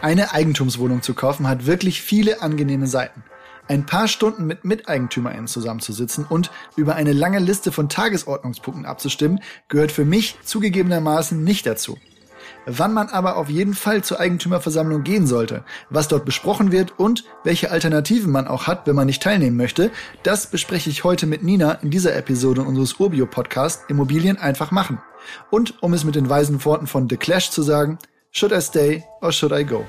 Eine Eigentumswohnung zu kaufen hat wirklich viele angenehme Seiten. Ein paar Stunden mit MiteigentümerInnen zusammenzusitzen und über eine lange Liste von Tagesordnungspunkten abzustimmen, gehört für mich zugegebenermaßen nicht dazu. Wann man aber auf jeden Fall zur Eigentümerversammlung gehen sollte, was dort besprochen wird und welche Alternativen man auch hat, wenn man nicht teilnehmen möchte, das bespreche ich heute mit Nina in dieser Episode unseres Urbio Podcast Immobilien einfach machen. Und um es mit den weisen Worten von The Clash zu sagen, Should I stay or should I go?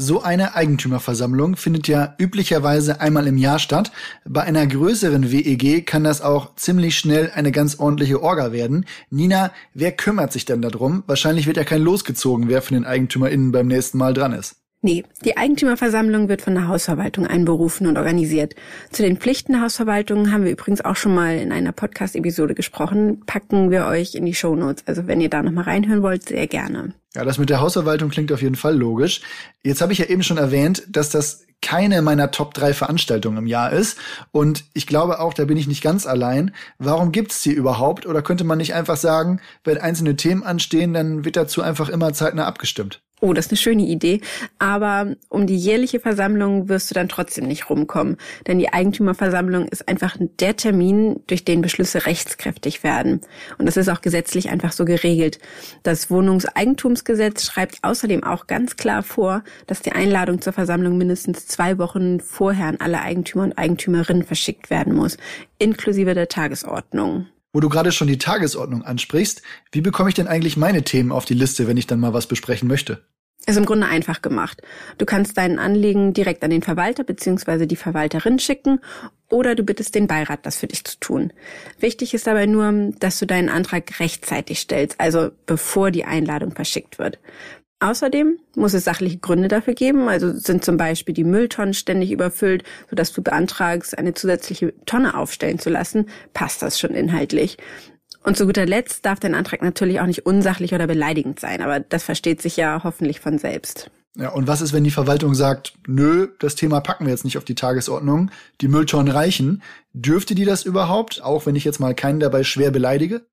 So eine Eigentümerversammlung findet ja üblicherweise einmal im Jahr statt. Bei einer größeren WEG kann das auch ziemlich schnell eine ganz ordentliche Orga werden. Nina, wer kümmert sich denn darum? Wahrscheinlich wird ja kein losgezogen, wer von den EigentümerInnen beim nächsten Mal dran ist. Nee, die Eigentümerversammlung wird von der Hausverwaltung einberufen und organisiert. Zu den Pflichten der Hausverwaltung haben wir übrigens auch schon mal in einer Podcast-Episode gesprochen. Packen wir euch in die Show Notes. Also wenn ihr da nochmal reinhören wollt, sehr gerne. Ja, das mit der Hausverwaltung klingt auf jeden Fall logisch. Jetzt habe ich ja eben schon erwähnt, dass das keine meiner Top 3 Veranstaltungen im Jahr ist. Und ich glaube auch, da bin ich nicht ganz allein. Warum gibt's die überhaupt? Oder könnte man nicht einfach sagen, wenn einzelne Themen anstehen, dann wird dazu einfach immer zeitnah abgestimmt? Oh, das ist eine schöne Idee. Aber um die jährliche Versammlung wirst du dann trotzdem nicht rumkommen. Denn die Eigentümerversammlung ist einfach der Termin, durch den Beschlüsse rechtskräftig werden. Und das ist auch gesetzlich einfach so geregelt. Das Wohnungseigentumsgesetz schreibt außerdem auch ganz klar vor, dass die Einladung zur Versammlung mindestens zwei Wochen vorher an alle Eigentümer und Eigentümerinnen verschickt werden muss, inklusive der Tagesordnung. Wo du gerade schon die Tagesordnung ansprichst, wie bekomme ich denn eigentlich meine Themen auf die Liste, wenn ich dann mal was besprechen möchte? Ist im Grunde einfach gemacht. Du kannst deinen Anliegen direkt an den Verwalter bzw. die Verwalterin schicken oder du bittest den Beirat, das für dich zu tun. Wichtig ist dabei nur, dass du deinen Antrag rechtzeitig stellst, also bevor die Einladung verschickt wird. Außerdem muss es sachliche Gründe dafür geben, also sind zum Beispiel die Mülltonnen ständig überfüllt, sodass du beantragst, eine zusätzliche Tonne aufstellen zu lassen, passt das schon inhaltlich. Und zu guter Letzt darf dein Antrag natürlich auch nicht unsachlich oder beleidigend sein, aber das versteht sich ja hoffentlich von selbst. Ja, und was ist, wenn die Verwaltung sagt, nö, das Thema packen wir jetzt nicht auf die Tagesordnung, die Mülltonnen reichen? Dürfte die das überhaupt, auch wenn ich jetzt mal keinen dabei schwer beleidige?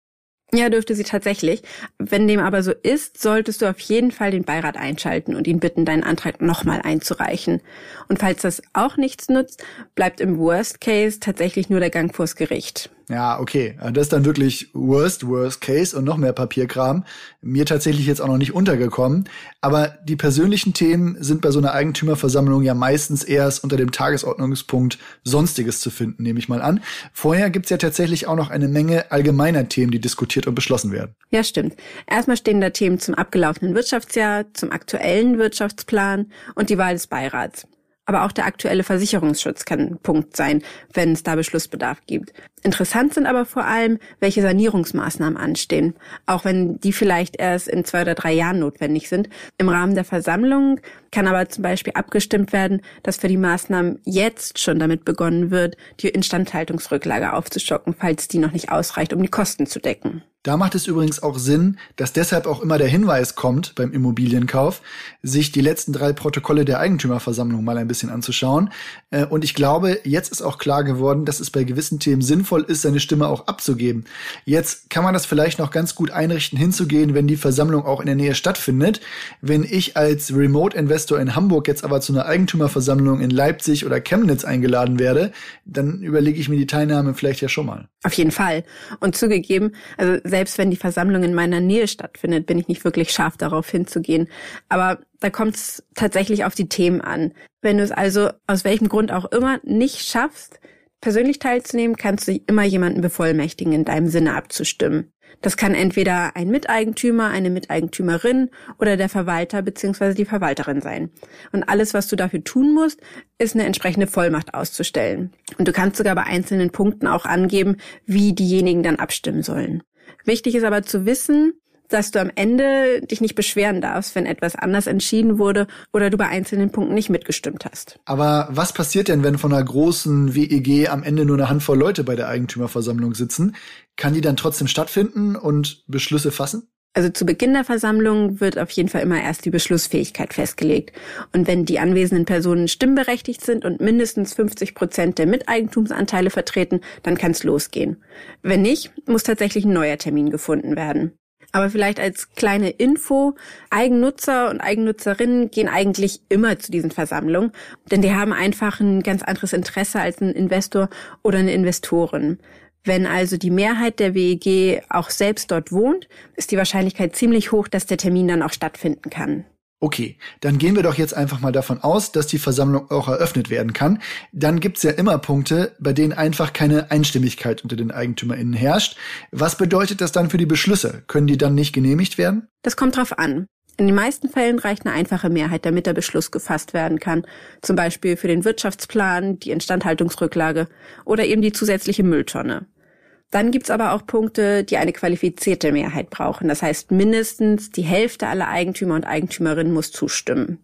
Ja, dürfte sie tatsächlich. Wenn dem aber so ist, solltest du auf jeden Fall den Beirat einschalten und ihn bitten, deinen Antrag nochmal einzureichen. Und falls das auch nichts nutzt, bleibt im Worst Case tatsächlich nur der Gang vors Gericht. Ja, okay. Das ist dann wirklich worst, worst case und noch mehr Papierkram. Mir tatsächlich jetzt auch noch nicht untergekommen. Aber die persönlichen Themen sind bei so einer Eigentümerversammlung ja meistens erst unter dem Tagesordnungspunkt Sonstiges zu finden, nehme ich mal an. Vorher gibt's ja tatsächlich auch noch eine Menge allgemeiner Themen, die diskutiert und beschlossen werden. Ja, stimmt. Erstmal stehen da Themen zum abgelaufenen Wirtschaftsjahr, zum aktuellen Wirtschaftsplan und die Wahl des Beirats. Aber auch der aktuelle Versicherungsschutz kann ein Punkt sein, wenn es da Beschlussbedarf gibt. Interessant sind aber vor allem, welche Sanierungsmaßnahmen anstehen, auch wenn die vielleicht erst in zwei oder drei Jahren notwendig sind. Im Rahmen der Versammlung kann aber zum Beispiel abgestimmt werden, dass für die Maßnahmen jetzt schon damit begonnen wird, die Instandhaltungsrücklage aufzustocken, falls die noch nicht ausreicht, um die Kosten zu decken. Da macht es übrigens auch Sinn, dass deshalb auch immer der Hinweis kommt beim Immobilienkauf, sich die letzten drei Protokolle der Eigentümerversammlung mal ein bisschen anzuschauen. Äh, und ich glaube, jetzt ist auch klar geworden, dass es bei gewissen Themen sinnvoll ist, seine Stimme auch abzugeben. Jetzt kann man das vielleicht noch ganz gut einrichten, hinzugehen, wenn die Versammlung auch in der Nähe stattfindet. Wenn ich als Remote-Investor in Hamburg jetzt aber zu einer Eigentümerversammlung in Leipzig oder Chemnitz eingeladen werde, dann überlege ich mir die Teilnahme vielleicht ja schon mal. Auf jeden Fall. Und zugegeben, also selbst wenn die Versammlung in meiner Nähe stattfindet, bin ich nicht wirklich scharf darauf hinzugehen. Aber da kommt es tatsächlich auf die Themen an. Wenn du es also aus welchem Grund auch immer nicht schaffst, persönlich teilzunehmen, kannst du immer jemanden bevollmächtigen, in deinem Sinne abzustimmen. Das kann entweder ein Miteigentümer, eine Miteigentümerin oder der Verwalter bzw. die Verwalterin sein. Und alles, was du dafür tun musst, ist eine entsprechende Vollmacht auszustellen. Und du kannst sogar bei einzelnen Punkten auch angeben, wie diejenigen dann abstimmen sollen. Wichtig ist aber zu wissen, dass du am Ende dich nicht beschweren darfst, wenn etwas anders entschieden wurde oder du bei einzelnen Punkten nicht mitgestimmt hast. Aber was passiert denn, wenn von einer großen WEG am Ende nur eine Handvoll Leute bei der Eigentümerversammlung sitzen? Kann die dann trotzdem stattfinden und Beschlüsse fassen? Also zu Beginn der Versammlung wird auf jeden Fall immer erst die Beschlussfähigkeit festgelegt. Und wenn die anwesenden Personen stimmberechtigt sind und mindestens 50 Prozent der Miteigentumsanteile vertreten, dann kann es losgehen. Wenn nicht, muss tatsächlich ein neuer Termin gefunden werden. Aber vielleicht als kleine Info, Eigennutzer und Eigennutzerinnen gehen eigentlich immer zu diesen Versammlungen, denn die haben einfach ein ganz anderes Interesse als ein Investor oder eine Investorin. Wenn also die Mehrheit der WEG auch selbst dort wohnt, ist die Wahrscheinlichkeit ziemlich hoch, dass der Termin dann auch stattfinden kann. Okay, dann gehen wir doch jetzt einfach mal davon aus, dass die Versammlung auch eröffnet werden kann. Dann gibt's ja immer Punkte, bei denen einfach keine Einstimmigkeit unter den EigentümerInnen herrscht. Was bedeutet das dann für die Beschlüsse? Können die dann nicht genehmigt werden? Das kommt drauf an. In den meisten Fällen reicht eine einfache Mehrheit, damit der Beschluss gefasst werden kann. Zum Beispiel für den Wirtschaftsplan, die Instandhaltungsrücklage oder eben die zusätzliche Mülltonne. Dann gibt's aber auch Punkte, die eine qualifizierte Mehrheit brauchen. Das heißt, mindestens die Hälfte aller Eigentümer und Eigentümerinnen muss zustimmen.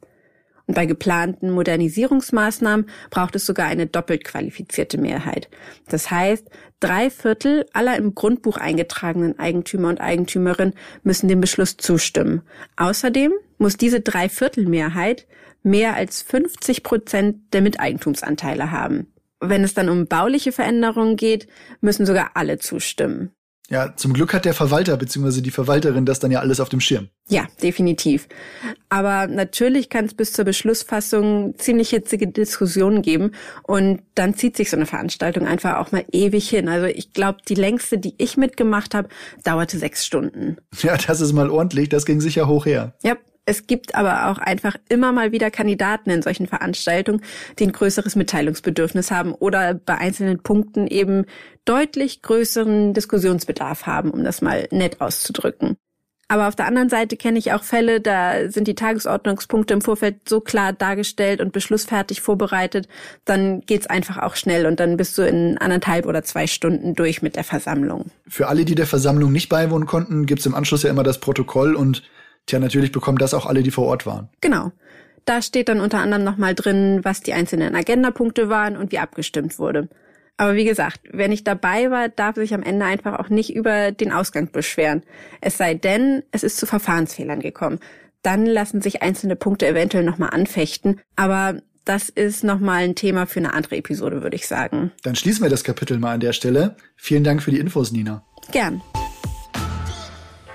Und bei geplanten Modernisierungsmaßnahmen braucht es sogar eine doppelt qualifizierte Mehrheit. Das heißt, drei Viertel aller im Grundbuch eingetragenen Eigentümer und Eigentümerinnen müssen dem Beschluss zustimmen. Außerdem muss diese Dreiviertelmehrheit mehr als 50 Prozent der Miteigentumsanteile haben. Wenn es dann um bauliche Veränderungen geht, müssen sogar alle zustimmen. Ja, zum Glück hat der Verwalter bzw. die Verwalterin das dann ja alles auf dem Schirm. Ja, definitiv. Aber natürlich kann es bis zur Beschlussfassung ziemlich hitzige Diskussionen geben und dann zieht sich so eine Veranstaltung einfach auch mal ewig hin. Also ich glaube, die längste, die ich mitgemacht habe, dauerte sechs Stunden. Ja, das ist mal ordentlich. Das ging sicher hoch her. Ja, es gibt aber auch einfach immer mal wieder Kandidaten in solchen Veranstaltungen, die ein größeres Mitteilungsbedürfnis haben oder bei einzelnen Punkten eben deutlich größeren Diskussionsbedarf haben, um das mal nett auszudrücken. Aber auf der anderen Seite kenne ich auch Fälle, da sind die Tagesordnungspunkte im Vorfeld so klar dargestellt und beschlussfertig vorbereitet, dann geht's einfach auch schnell und dann bist du in anderthalb oder zwei Stunden durch mit der Versammlung. Für alle, die der Versammlung nicht beiwohnen konnten, gibt's im Anschluss ja immer das Protokoll und Tja, natürlich bekommen das auch alle, die vor Ort waren. Genau. Da steht dann unter anderem nochmal drin, was die einzelnen Agendapunkte waren und wie abgestimmt wurde. Aber wie gesagt, wer nicht dabei war, darf sich am Ende einfach auch nicht über den Ausgang beschweren. Es sei denn, es ist zu Verfahrensfehlern gekommen. Dann lassen sich einzelne Punkte eventuell nochmal anfechten. Aber das ist nochmal ein Thema für eine andere Episode, würde ich sagen. Dann schließen wir das Kapitel mal an der Stelle. Vielen Dank für die Infos, Nina. Gern.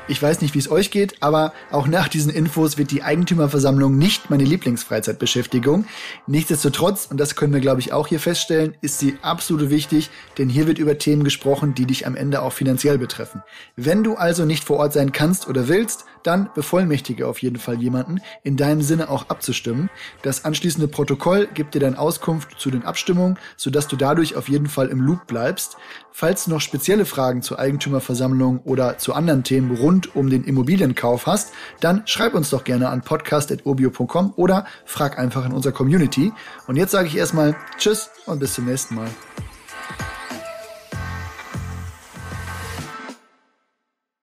Ich weiß nicht, wie es euch geht, aber auch nach diesen Infos wird die Eigentümerversammlung nicht meine Lieblingsfreizeitbeschäftigung. Nichtsdestotrotz, und das können wir glaube ich auch hier feststellen, ist sie absolut wichtig, denn hier wird über Themen gesprochen, die dich am Ende auch finanziell betreffen. Wenn du also nicht vor Ort sein kannst oder willst, dann bevollmächtige auf jeden Fall jemanden, in deinem Sinne auch abzustimmen. Das anschließende Protokoll gibt dir dann Auskunft zu den Abstimmungen, sodass du dadurch auf jeden Fall im Loop bleibst. Falls du noch spezielle Fragen zur Eigentümerversammlung oder zu anderen Themen rund um den Immobilienkauf hast, dann schreib uns doch gerne an podcast.obio.com oder frag einfach in unserer Community. Und jetzt sage ich erstmal Tschüss und bis zum nächsten Mal.